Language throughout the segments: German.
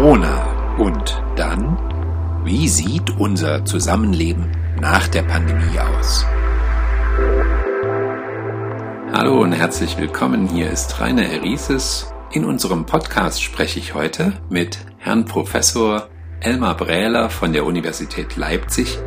Corona. Und dann? Wie sieht unser Zusammenleben nach der Pandemie aus? Hallo und herzlich willkommen. Hier ist Rainer Erises. In unserem Podcast spreche ich heute mit Herrn Professor Elmar Brähler von der Universität Leipzig.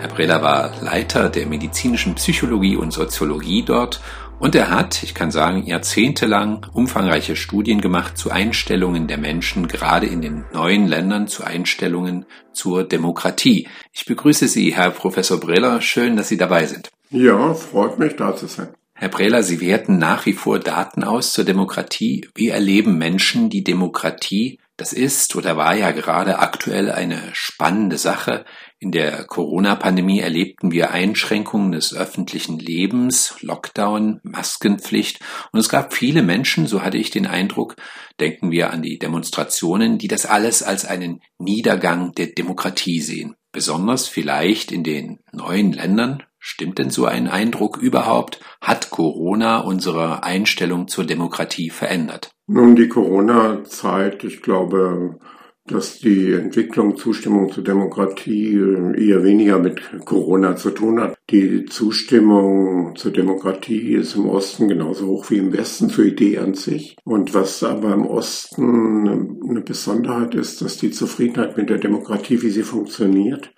Herr Brähler war Leiter der medizinischen Psychologie und Soziologie dort und er hat, ich kann sagen, jahrzehntelang umfangreiche Studien gemacht zu Einstellungen der Menschen, gerade in den neuen Ländern, zu Einstellungen zur Demokratie. Ich begrüße Sie, Herr Professor Brehler. Schön, dass Sie dabei sind. Ja, freut mich, da zu sein. Herr Brehler, Sie werten nach wie vor Daten aus zur Demokratie. Wie erleben Menschen die Demokratie? Das ist oder war ja gerade aktuell eine spannende Sache. In der Corona-Pandemie erlebten wir Einschränkungen des öffentlichen Lebens, Lockdown, Maskenpflicht und es gab viele Menschen, so hatte ich den Eindruck, denken wir an die Demonstrationen, die das alles als einen Niedergang der Demokratie sehen. Besonders vielleicht in den neuen Ländern. Stimmt denn so ein Eindruck überhaupt? Hat Corona unsere Einstellung zur Demokratie verändert? Nun, die Corona-Zeit, ich glaube, dass die Entwicklung Zustimmung zur Demokratie eher weniger mit Corona zu tun hat. Die Zustimmung zur Demokratie ist im Osten genauso hoch wie im Westen zur Idee an sich. Und was aber im Osten eine Besonderheit ist, dass die Zufriedenheit mit der Demokratie, wie sie funktioniert,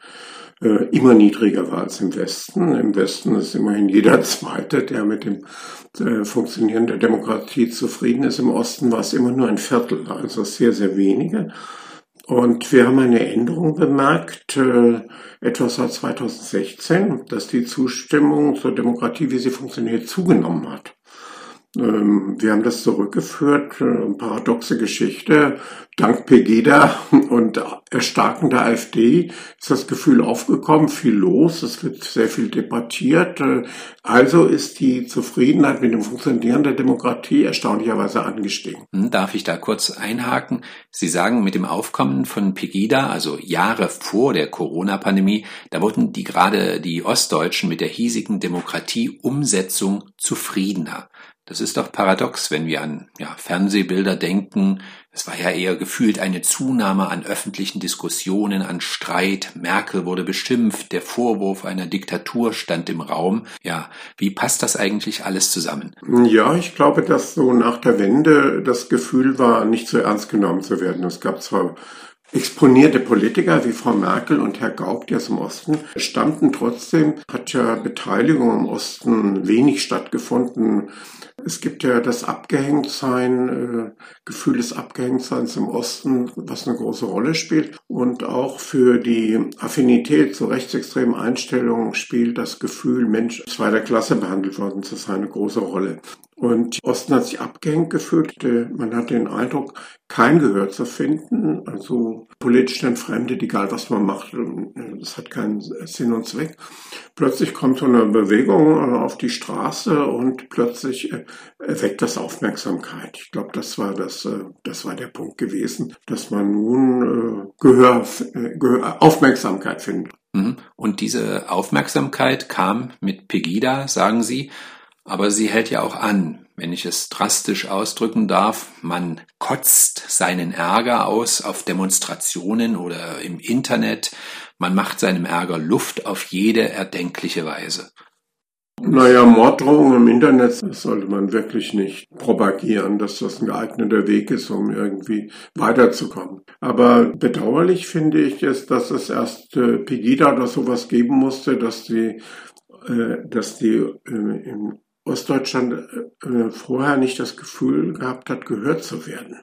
äh, immer niedriger war als im Westen. Im Westen ist immerhin jeder Zweite, der mit dem äh, Funktionieren der Demokratie zufrieden ist. Im Osten war es immer nur ein Viertel, also sehr, sehr wenige. Und wir haben eine Änderung bemerkt, äh, etwa seit 2016, dass die Zustimmung zur Demokratie, wie sie funktioniert, zugenommen hat. Ähm, wir haben das zurückgeführt, äh, paradoxe Geschichte. Dank Pegida und erstarkender AfD ist das Gefühl aufgekommen, viel los, es wird sehr viel debattiert. Äh, also ist die Zufriedenheit mit dem Funktionieren der Demokratie erstaunlicherweise angestiegen. Hm, darf ich da kurz einhaken? Sie sagen, mit dem Aufkommen von Pegida, also Jahre vor der Corona-Pandemie, da wurden die gerade die Ostdeutschen mit der hiesigen Demokratieumsetzung zufriedener. Das ist doch paradox, wenn wir an ja, Fernsehbilder denken. Es war ja eher gefühlt eine Zunahme an öffentlichen Diskussionen, an Streit. Merkel wurde beschimpft, der Vorwurf einer Diktatur stand im Raum. Ja, wie passt das eigentlich alles zusammen? Ja, ich glaube, dass so nach der Wende das Gefühl war, nicht so ernst genommen zu werden. Es gab zwar Exponierte Politiker wie Frau Merkel und Herr Gauck, die aus dem Osten stammten, trotzdem hat ja Beteiligung im Osten wenig stattgefunden. Es gibt ja das Abgehängtsein, äh, Gefühl des Abgehängtseins im Osten, was eine große Rolle spielt. Und auch für die Affinität zu rechtsextremen Einstellungen spielt das Gefühl, Mensch zweiter Klasse behandelt worden zu sein, eine große Rolle. Und Osten hat sich abgehängt gefühlt. Man hat den Eindruck, kein Gehör zu finden. Also politisch Entfremdet, egal was man macht, das hat keinen Sinn und Zweck. Plötzlich kommt so eine Bewegung auf die Straße und plötzlich erweckt das Aufmerksamkeit. Ich glaube, das war das, äh, das war der Punkt gewesen, dass man nun äh, Gehör, äh, Gehör Aufmerksamkeit findet. Mhm. Und diese Aufmerksamkeit kam mit Pegida, sagen Sie, aber sie hält ja auch an, wenn ich es drastisch ausdrücken darf, man kotzt seinen Ärger aus auf Demonstrationen oder im Internet, man macht seinem Ärger Luft auf jede erdenkliche Weise. Naja, Morddrohungen im Internet sollte man wirklich nicht propagieren, dass das ein geeigneter Weg ist, um irgendwie weiterzukommen. Aber bedauerlich finde ich es, dass es erst äh, Pegida oder sowas geben musste, dass die, äh, dass die äh, im Ostdeutschland äh, vorher nicht das Gefühl gehabt hat, gehört zu werden.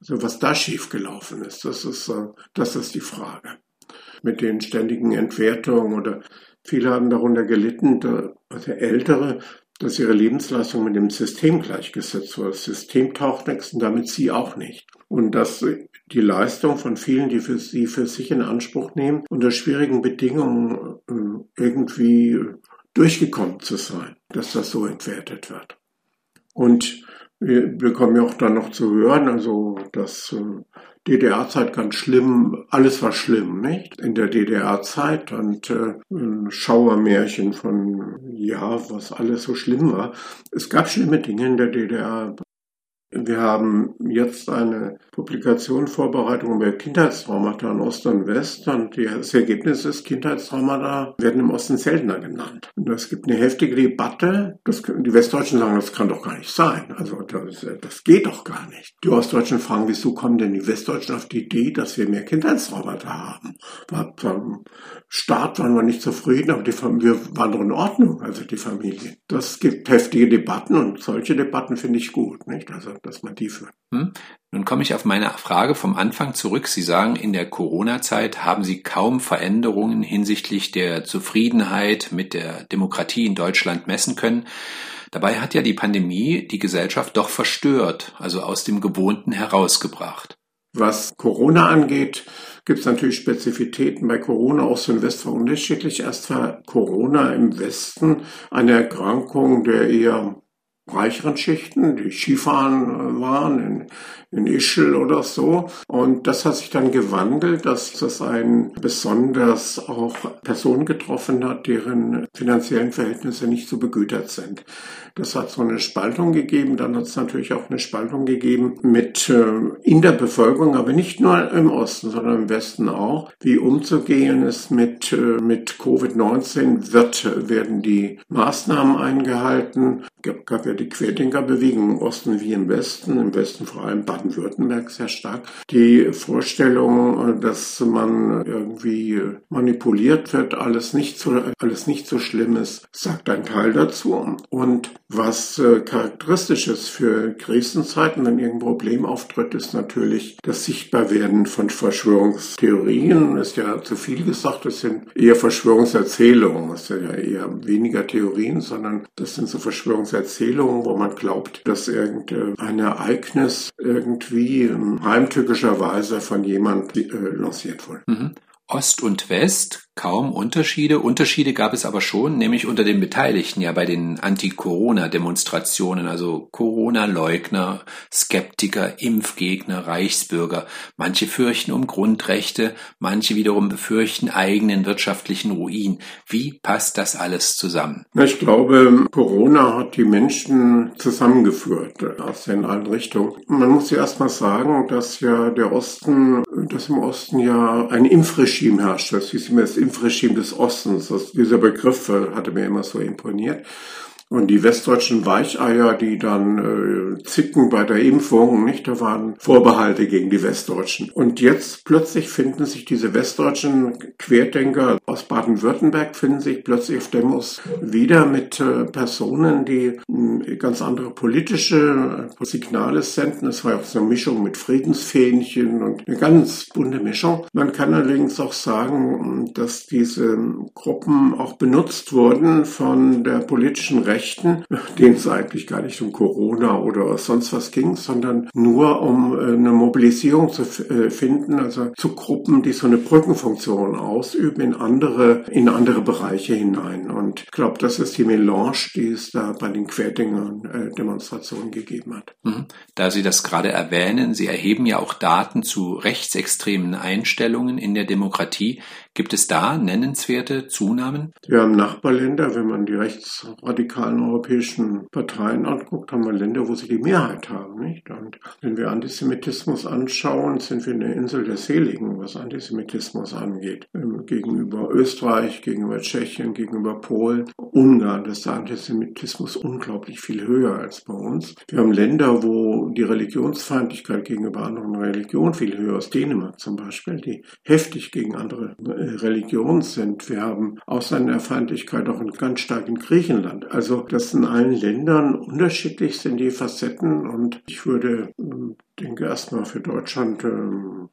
Also was da schiefgelaufen ist, das ist, äh, das ist die Frage. Mit den ständigen Entwertungen oder viele haben darunter gelitten, da, also Ältere, dass ihre Lebensleistung mit dem System gleichgesetzt wurde. Das System taucht nichts und damit sie auch nicht. Und dass die Leistung von vielen, die für sie für sich in Anspruch nehmen, unter schwierigen Bedingungen äh, irgendwie durchgekommen zu sein, dass das so entwertet wird. Und wir bekommen ja auch dann noch zu hören, also dass äh, DDR-Zeit ganz schlimm, alles war schlimm, nicht? In der DDR-Zeit und äh, Schauermärchen von, ja, was alles so schlimm war. Es gab schlimme Dinge in der DDR. Wir haben jetzt eine Publikation Vorbereitung über Kindheitstraumata in Ost und West und das Ergebnis ist, Kindheitstraumata werden im Osten seltener genannt. Und es gibt eine heftige Debatte. Das, die Westdeutschen sagen, das kann doch gar nicht sein. Also das, das geht doch gar nicht. Die Ostdeutschen fragen, wieso kommen denn die Westdeutschen auf die Idee, dass wir mehr Kindheitstraumata haben? Beim Staat waren wir nicht zufrieden, aber die, wir waren doch in Ordnung, also die Familie. Das gibt heftige Debatten und solche Debatten finde ich gut, nicht? Also, dass man die führt. Hm? Nun komme ich auf meine Frage vom Anfang zurück. Sie sagen, in der Corona-Zeit haben Sie kaum Veränderungen hinsichtlich der Zufriedenheit mit der Demokratie in Deutschland messen können. Dabei hat ja die Pandemie die Gesellschaft doch verstört, also aus dem Gewohnten herausgebracht. Was Corona angeht, gibt es natürlich Spezifitäten. Bei Corona Ost und West war unterschiedlich. Erst war Corona im Westen eine Erkrankung der eher reicheren Schichten, die Skifahren waren in, in Ischl oder so. Und das hat sich dann gewandelt, dass das ein besonders auch Personen getroffen hat, deren finanziellen Verhältnisse nicht so begütert sind. Das hat so eine Spaltung gegeben. Dann hat es natürlich auch eine Spaltung gegeben mit äh, in der Bevölkerung, aber nicht nur im Osten, sondern im Westen auch. Wie umzugehen ist mit, äh, mit Covid-19 wird, werden die Maßnahmen eingehalten. Gab, gab ja die Querdenkerbewegung im Osten wie im Westen, im Westen vor allem Baden-Württemberg sehr stark. Die Vorstellung, dass man irgendwie manipuliert wird, alles nicht so, alles nicht so schlimm ist, sagt ein Teil dazu. Und was äh, charakteristisch ist für Krisenzeiten, wenn irgendein Problem auftritt, ist natürlich das Sichtbarwerden von Verschwörungstheorien. Ist ja zu viel gesagt, das sind eher Verschwörungserzählungen. Das sind ja eher weniger Theorien, sondern das sind so Verschwörungserzählungen, wo man glaubt, dass irgendein Ereignis irgendwie heimtückischerweise von jemand äh, lanciert wurde. Mhm. Ost und West kaum Unterschiede. Unterschiede gab es aber schon, nämlich unter den Beteiligten, ja bei den Anti-Corona-Demonstrationen, also Corona-Leugner, Skeptiker, Impfgegner, Reichsbürger. Manche fürchten um Grundrechte, manche wiederum befürchten eigenen wirtschaftlichen Ruin. Wie passt das alles zusammen? Ich glaube, Corona hat die Menschen zusammengeführt aus den allen Richtungen. Man muss ja erst mal sagen, dass ja der Osten, dass im Osten ja ein Impfregime herrscht. Das hieß immer das Impfregime des Ostens. Das, dieser Begriff äh, hatte mir immer so imponiert. Und die westdeutschen Weicheier, die dann äh, zicken bei der Impfung, nicht, da waren Vorbehalte gegen die Westdeutschen. Und jetzt plötzlich finden sich diese westdeutschen Querdenker aus Baden-Württemberg, finden sich plötzlich auf Demos wieder mit äh, Personen, die äh, ganz andere politische äh, Signale senden. Es war ja auch so eine Mischung mit Friedensfähnchen und eine ganz bunte Mischung. Man kann allerdings auch sagen, dass diese Gruppen auch benutzt wurden von der politischen Rechte Rechten, denen es eigentlich gar nicht um Corona oder sonst was ging, sondern nur um äh, eine Mobilisierung zu äh, finden, also zu Gruppen, die so eine Brückenfunktion ausüben in andere, in andere Bereiche hinein. Und ich glaube, das ist die Melange, die es da bei den Querdenker-Demonstrationen gegeben hat. Mhm. Da Sie das gerade erwähnen, Sie erheben ja auch Daten zu rechtsextremen Einstellungen in der Demokratie. Gibt es da nennenswerte Zunahmen? Wir haben Nachbarländer, wenn man die rechtsradikalen europäischen Parteien anguckt, haben wir Länder, wo sie die Mehrheit haben. Nicht? Und wenn wir Antisemitismus anschauen, sind wir eine Insel der Seligen, was Antisemitismus angeht. Ähm, gegenüber Österreich, gegenüber Tschechien, gegenüber Polen, Ungarn ist der Antisemitismus unglaublich viel höher als bei uns. Wir haben Länder, wo die Religionsfeindlichkeit gegenüber anderen Religionen viel höher ist. Dänemark zum Beispiel, die heftig gegen andere Religion sind. Wir haben Ausländerfeindlichkeit auch in, ganz stark in Griechenland. Also das in allen Ländern unterschiedlich sind die Facetten und ich würde, ähm, denke erstmal für Deutschland, ähm,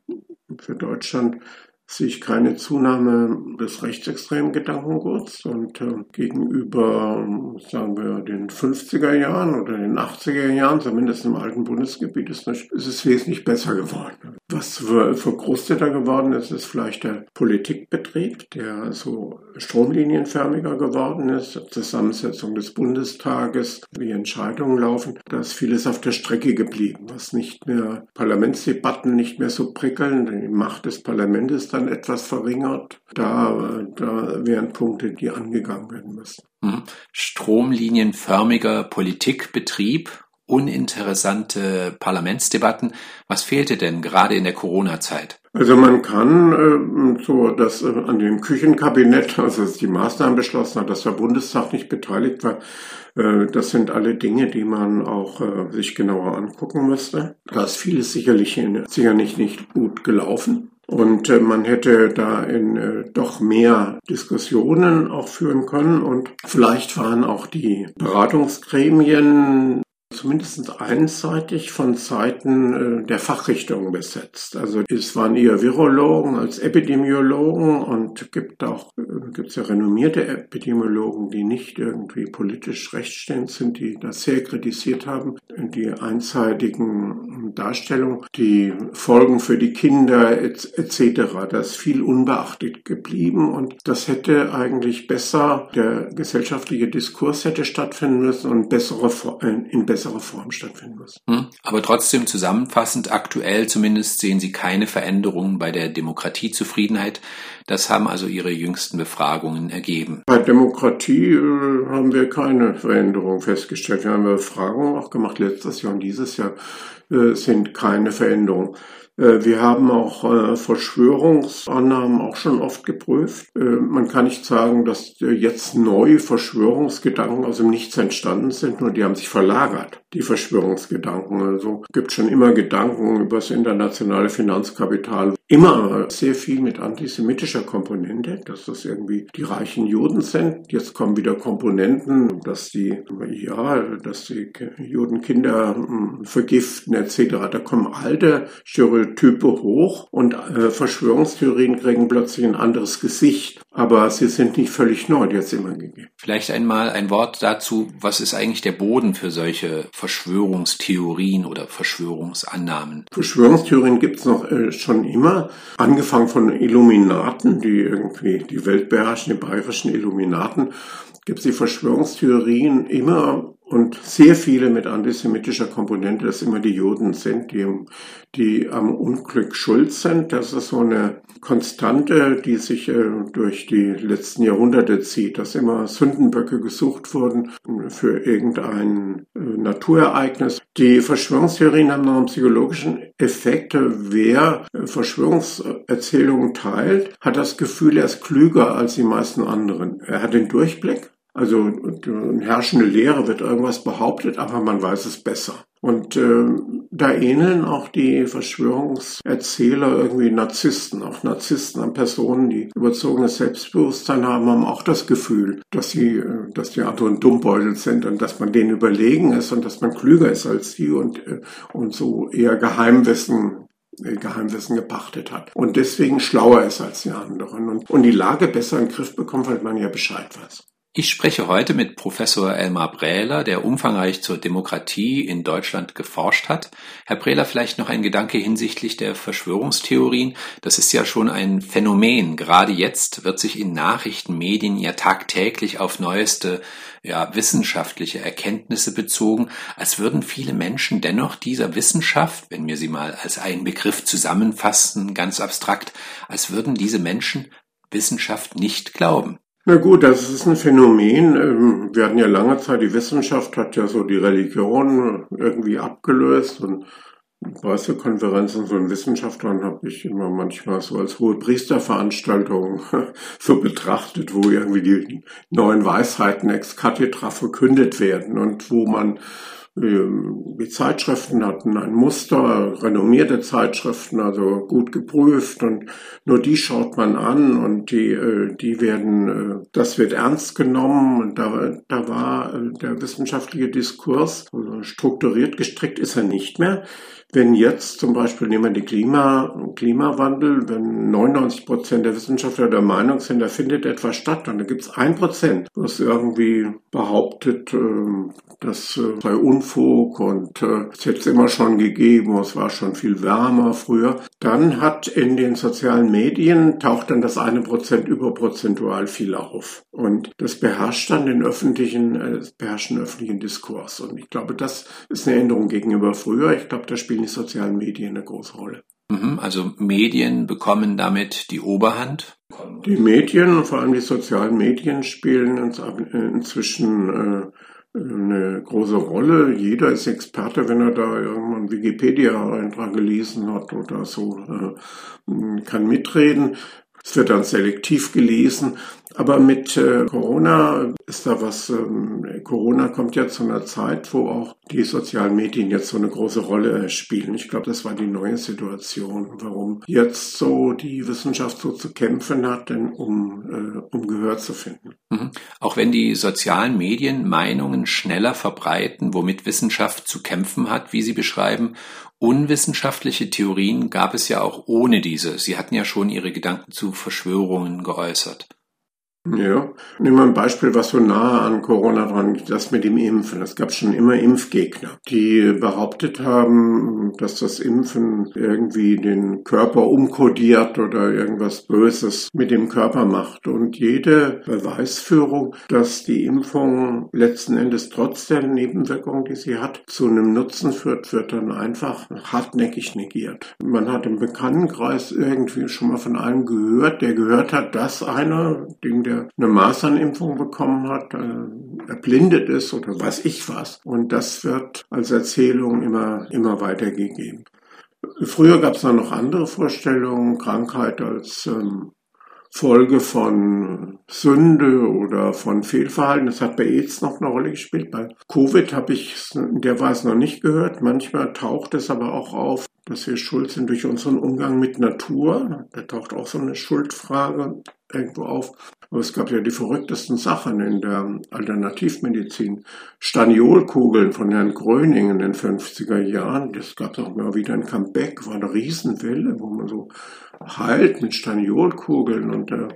für Deutschland sehe ich keine Zunahme des rechtsextremen Gedankenguts und äh, gegenüber, sagen wir, den 50er Jahren oder den 80er Jahren, zumindest im alten Bundesgebiet, ist, nicht, ist es wesentlich besser geworden. Was für, für geworden ist, ist vielleicht der Politikbetrieb, der so stromlinienförmiger geworden ist, Zusammensetzung des Bundestages, wie Entscheidungen laufen. Da ist vieles auf der Strecke geblieben, was nicht mehr Parlamentsdebatten nicht mehr so prickeln, die Macht des Parlaments dann etwas verringert. Da, da wären Punkte, die angegangen werden müssen. Mhm. Stromlinienförmiger Politikbetrieb uninteressante Parlamentsdebatten. Was fehlte denn gerade in der Corona-Zeit? Also man kann äh, so, dass äh, an dem Küchenkabinett, also dass die Maßnahmen beschlossen hat, dass der Bundestag nicht beteiligt war, äh, das sind alle Dinge, die man auch äh, sich genauer angucken müsste. Da ist vieles sicherlich sicherlich nicht gut gelaufen. Und äh, man hätte da in äh, doch mehr Diskussionen auch führen können und vielleicht waren auch die Beratungsgremien zumindest einseitig von Seiten äh, der Fachrichtungen besetzt. Also es waren eher Virologen als Epidemiologen und gibt auch äh, gibt es ja renommierte Epidemiologen, die nicht irgendwie politisch rechtsstehend sind, die das sehr kritisiert haben, die einseitigen Darstellungen, die Folgen für die Kinder etc. Das ist viel unbeachtet geblieben und das hätte eigentlich besser der gesellschaftliche Diskurs hätte stattfinden müssen und bessere in bessere besserer Form stattfinden muss. Hm. Aber trotzdem zusammenfassend, aktuell zumindest sehen Sie keine Veränderungen bei der Demokratiezufriedenheit. Das haben also Ihre jüngsten Befragungen ergeben. Bei Demokratie äh, haben wir keine Veränderung festgestellt. Wir haben Befragungen auch gemacht letztes Jahr und dieses Jahr sind keine Veränderungen. Äh, wir haben auch äh, Verschwörungsannahmen auch schon oft geprüft. Äh, man kann nicht sagen, dass jetzt neue Verschwörungsgedanken aus dem Nichts entstanden sind, nur die haben sich verlagert, die Verschwörungsgedanken. Also gibt schon immer Gedanken über das internationale Finanzkapital, immer sehr viel mit antisemitischer Komponente, dass das irgendwie die reichen Juden sind. Jetzt kommen wieder Komponenten, dass die, ja, dass die Juden Kinder hm, vergiften etc. Da kommen alte Stereotype Stereotype hoch und äh, Verschwörungstheorien kriegen plötzlich ein anderes Gesicht. Aber sie sind nicht völlig neu, die hat es immer gegeben. Vielleicht einmal ein Wort dazu, was ist eigentlich der Boden für solche Verschwörungstheorien oder Verschwörungsannahmen? Verschwörungstheorien gibt es noch äh, schon immer, angefangen von Illuminaten, die irgendwie die Welt beherrschen, die bayerischen Illuminaten gibt es die Verschwörungstheorien immer und sehr viele mit antisemitischer Komponente, dass immer die Juden sind, die, die am Unglück schuld sind. Das ist so eine Konstante, die sich äh, durch die letzten Jahrhunderte zieht, dass immer Sündenböcke gesucht wurden für irgendein äh, Naturereignis. Die Verschwörungstheorien haben noch einen psychologischen Effekt. Wer äh, Verschwörungserzählungen teilt, hat das Gefühl, er ist klüger als die meisten anderen. Er hat den Durchblick also eine herrschende Lehre wird irgendwas behauptet, aber man weiß es besser. Und äh, da ähneln auch die Verschwörungserzähler irgendwie Narzissten. Auch Narzissten an Personen, die überzogenes Selbstbewusstsein haben, haben auch das Gefühl, dass sie, äh, dass die anderen Dummbeutel sind und dass man denen überlegen ist und dass man klüger ist als sie und, äh, und so eher Geheimwissen äh, Geheimwissen gepachtet hat und deswegen schlauer ist als die anderen und, und die Lage besser in den Griff bekommt, weil man ja Bescheid weiß. Ich spreche heute mit Professor Elmar Brähler, der umfangreich zur Demokratie in Deutschland geforscht hat. Herr Brähler, vielleicht noch ein Gedanke hinsichtlich der Verschwörungstheorien. Das ist ja schon ein Phänomen. Gerade jetzt wird sich in Nachrichtenmedien ja tagtäglich auf neueste ja, wissenschaftliche Erkenntnisse bezogen, als würden viele Menschen dennoch dieser Wissenschaft, wenn wir sie mal als einen Begriff zusammenfassen, ganz abstrakt, als würden diese Menschen Wissenschaft nicht glauben. Na gut, das ist ein Phänomen. Ähm, wir hatten ja lange Zeit, die Wissenschaft hat ja so die Religion irgendwie abgelöst und Pressekonferenzen von Wissenschaftlern habe ich immer manchmal so als hohe Priesterveranstaltung so betrachtet, wo irgendwie die neuen Weisheiten ex cathedra verkündet werden und wo man die Zeitschriften hatten ein Muster, renommierte Zeitschriften, also gut geprüft und nur die schaut man an und die, äh, die werden, äh, das wird ernst genommen und da, da war äh, der wissenschaftliche Diskurs also strukturiert gestrickt ist er nicht mehr. Wenn jetzt zum Beispiel nehmen wir den Klima, Klimawandel, wenn 99 Prozent der Wissenschaftler der Meinung sind, da findet etwas statt, und da gibt es ein Prozent, was irgendwie behauptet, ähm, das sei Unfug und äh, es hätte es immer schon gegeben, es war schon viel wärmer früher, dann hat in den sozialen Medien taucht dann das eine Prozent überprozentual viel auf. Und das beherrscht dann den öffentlichen, äh, beherrscht den öffentlichen Diskurs. Und ich glaube, das ist eine Änderung gegenüber früher. Ich glaube, da spielen die sozialen Medien eine große Rolle. Mhm, also Medien bekommen damit die Oberhand? Die Medien, vor allem die sozialen Medien, spielen inzwischen äh, eine große Rolle. Jeder ist Experte, wenn er da irgendwann Wikipedia-Eintrag gelesen hat oder so, äh, kann mitreden. Es wird dann selektiv gelesen. Aber mit äh, Corona ist da was, ähm, Corona kommt ja zu einer Zeit, wo auch die sozialen Medien jetzt so eine große Rolle spielen. Ich glaube, das war die neue Situation, warum jetzt so die Wissenschaft so zu kämpfen hat, denn um, äh, um Gehör zu finden. Mhm. Auch wenn die sozialen Medien Meinungen schneller verbreiten, womit Wissenschaft zu kämpfen hat, wie Sie beschreiben, unwissenschaftliche Theorien gab es ja auch ohne diese. Sie hatten ja schon Ihre Gedanken zu Verschwörungen geäußert. Ja, nehmen wir ein Beispiel, was so nahe an Corona dran geht, das mit dem Impfen. Es gab schon immer Impfgegner, die behauptet haben, dass das Impfen irgendwie den Körper umkodiert oder irgendwas Böses mit dem Körper macht. Und jede Beweisführung, dass die Impfung letzten Endes trotz der Nebenwirkungen, die sie hat, zu einem Nutzen führt, wird dann einfach hartnäckig negiert. Man hat im Bekanntenkreis irgendwie schon mal von einem gehört, der gehört hat, dass einer, dem der der eine Masernimpfung bekommen hat, äh, erblindet ist oder weiß ich was. Und das wird als Erzählung immer, immer weitergegeben. Früher gab es da noch andere Vorstellungen, Krankheit als ähm, Folge von Sünde oder von Fehlverhalten. Das hat bei AIDS noch eine Rolle gespielt. Bei Covid habe ich in der Weise noch nicht gehört. Manchmal taucht es aber auch auf, dass wir schuld sind durch unseren Umgang mit Natur. Da taucht auch so eine Schuldfrage irgendwo auf. Aber es gab ja die verrücktesten Sachen in der Alternativmedizin. Staniolkugeln von Herrn Gröning in den 50er Jahren. Das gab es auch mal wieder ein Comeback, war eine Riesenwelle, wo man so heilt mit Staniolkugeln. Und äh,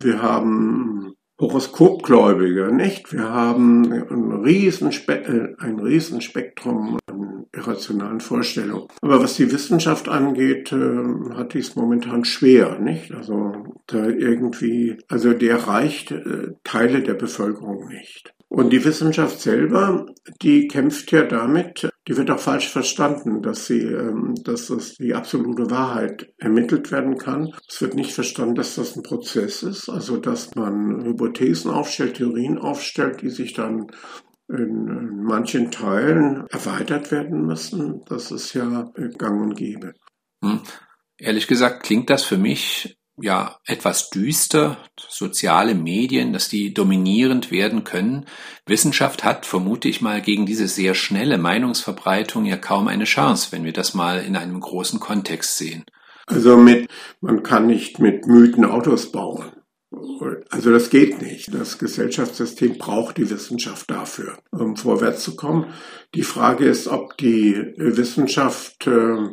wir haben Horoskopgläubige, nicht? Wir haben ein, Riesenspe ein Riesenspektrum an irrationalen Vorstellungen. Aber was die Wissenschaft angeht, äh, hat dies momentan schwer, nicht? Also da irgendwie, also der erreicht äh, Teile der Bevölkerung nicht. Und die Wissenschaft selber, die kämpft ja damit, die wird auch falsch verstanden, dass sie, ähm, dass das die absolute Wahrheit ermittelt werden kann. Es wird nicht verstanden, dass das ein Prozess ist, also dass man Hypothesen aufstellt, Theorien aufstellt, die sich dann in manchen Teilen erweitert werden müssen. Das ist ja gang und gäbe. Hm. Ehrlich gesagt klingt das für mich ja etwas düster, soziale Medien, dass die dominierend werden können. Wissenschaft hat, vermute ich mal, gegen diese sehr schnelle Meinungsverbreitung ja kaum eine Chance, wenn wir das mal in einem großen Kontext sehen. Also mit, man kann nicht mit Mythen Autos bauen. Also das geht nicht. Das Gesellschaftssystem braucht die Wissenschaft dafür, um vorwärts zu kommen. Die Frage ist, ob die Wissenschaft äh,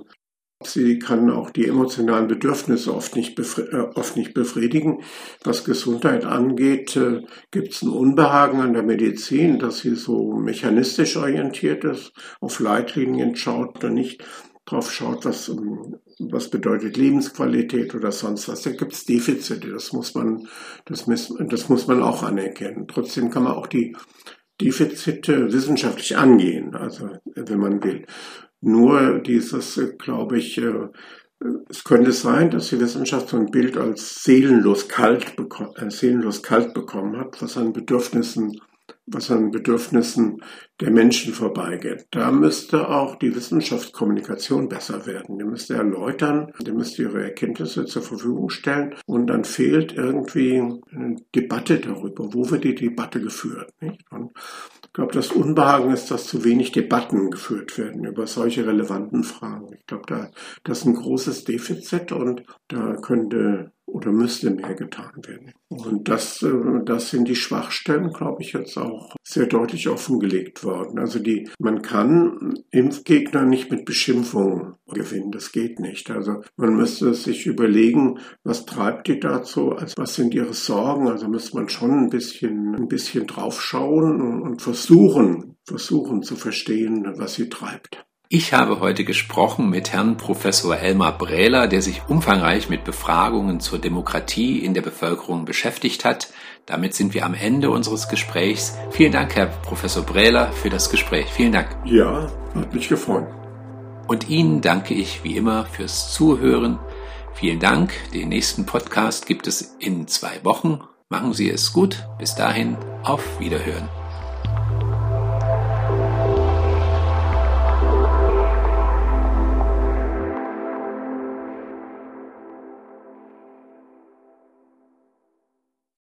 Sie kann auch die emotionalen Bedürfnisse oft nicht, äh, oft nicht befriedigen. Was Gesundheit angeht, äh, gibt es ein Unbehagen an der Medizin, dass sie so mechanistisch orientiert ist, auf Leitlinien schaut und nicht drauf schaut, was, ähm, was bedeutet Lebensqualität oder sonst was. Da gibt es Defizite, das muss man, das, das muss man auch anerkennen. Trotzdem kann man auch die Defizite wissenschaftlich angehen, also wenn man will. Nur dieses, äh, glaube ich, äh, es könnte sein, dass die Wissenschaft so ein Bild als seelenlos kalt, seelenlos kalt bekommen hat, was an Bedürfnissen was an Bedürfnissen der Menschen vorbeigeht. Da müsste auch die Wissenschaftskommunikation besser werden. Die müsste erläutern, die müsste ihre Erkenntnisse zur Verfügung stellen und dann fehlt irgendwie eine Debatte darüber. Wo wird die Debatte geführt? Nicht? Und glaube, das Unbehagen ist, dass zu wenig Debatten geführt werden über solche relevanten Fragen. Ich glaube, da, das ist ein großes Defizit und da könnte oder müsste mehr getan werden. Und das, äh, das sind die Schwachstellen, glaube ich, jetzt auch sehr deutlich offengelegt worden. Also die, man kann Impfgegner nicht mit Beschimpfungen gewinnen. Das geht nicht. Also man müsste sich überlegen, was treibt die dazu? Also was sind ihre Sorgen? Also müsste man schon ein bisschen, ein bisschen draufschauen und versuchen, versuchen zu verstehen, was sie treibt. Ich habe heute gesprochen mit Herrn Professor Elmar Brähler, der sich umfangreich mit Befragungen zur Demokratie in der Bevölkerung beschäftigt hat. Damit sind wir am Ende unseres Gesprächs. Vielen Dank, Herr Professor Brähler, für das Gespräch. Vielen Dank. Ja, hat mich gefreut. Und Ihnen danke ich wie immer fürs Zuhören. Vielen Dank. Den nächsten Podcast gibt es in zwei Wochen. Machen Sie es gut. Bis dahin, auf Wiederhören.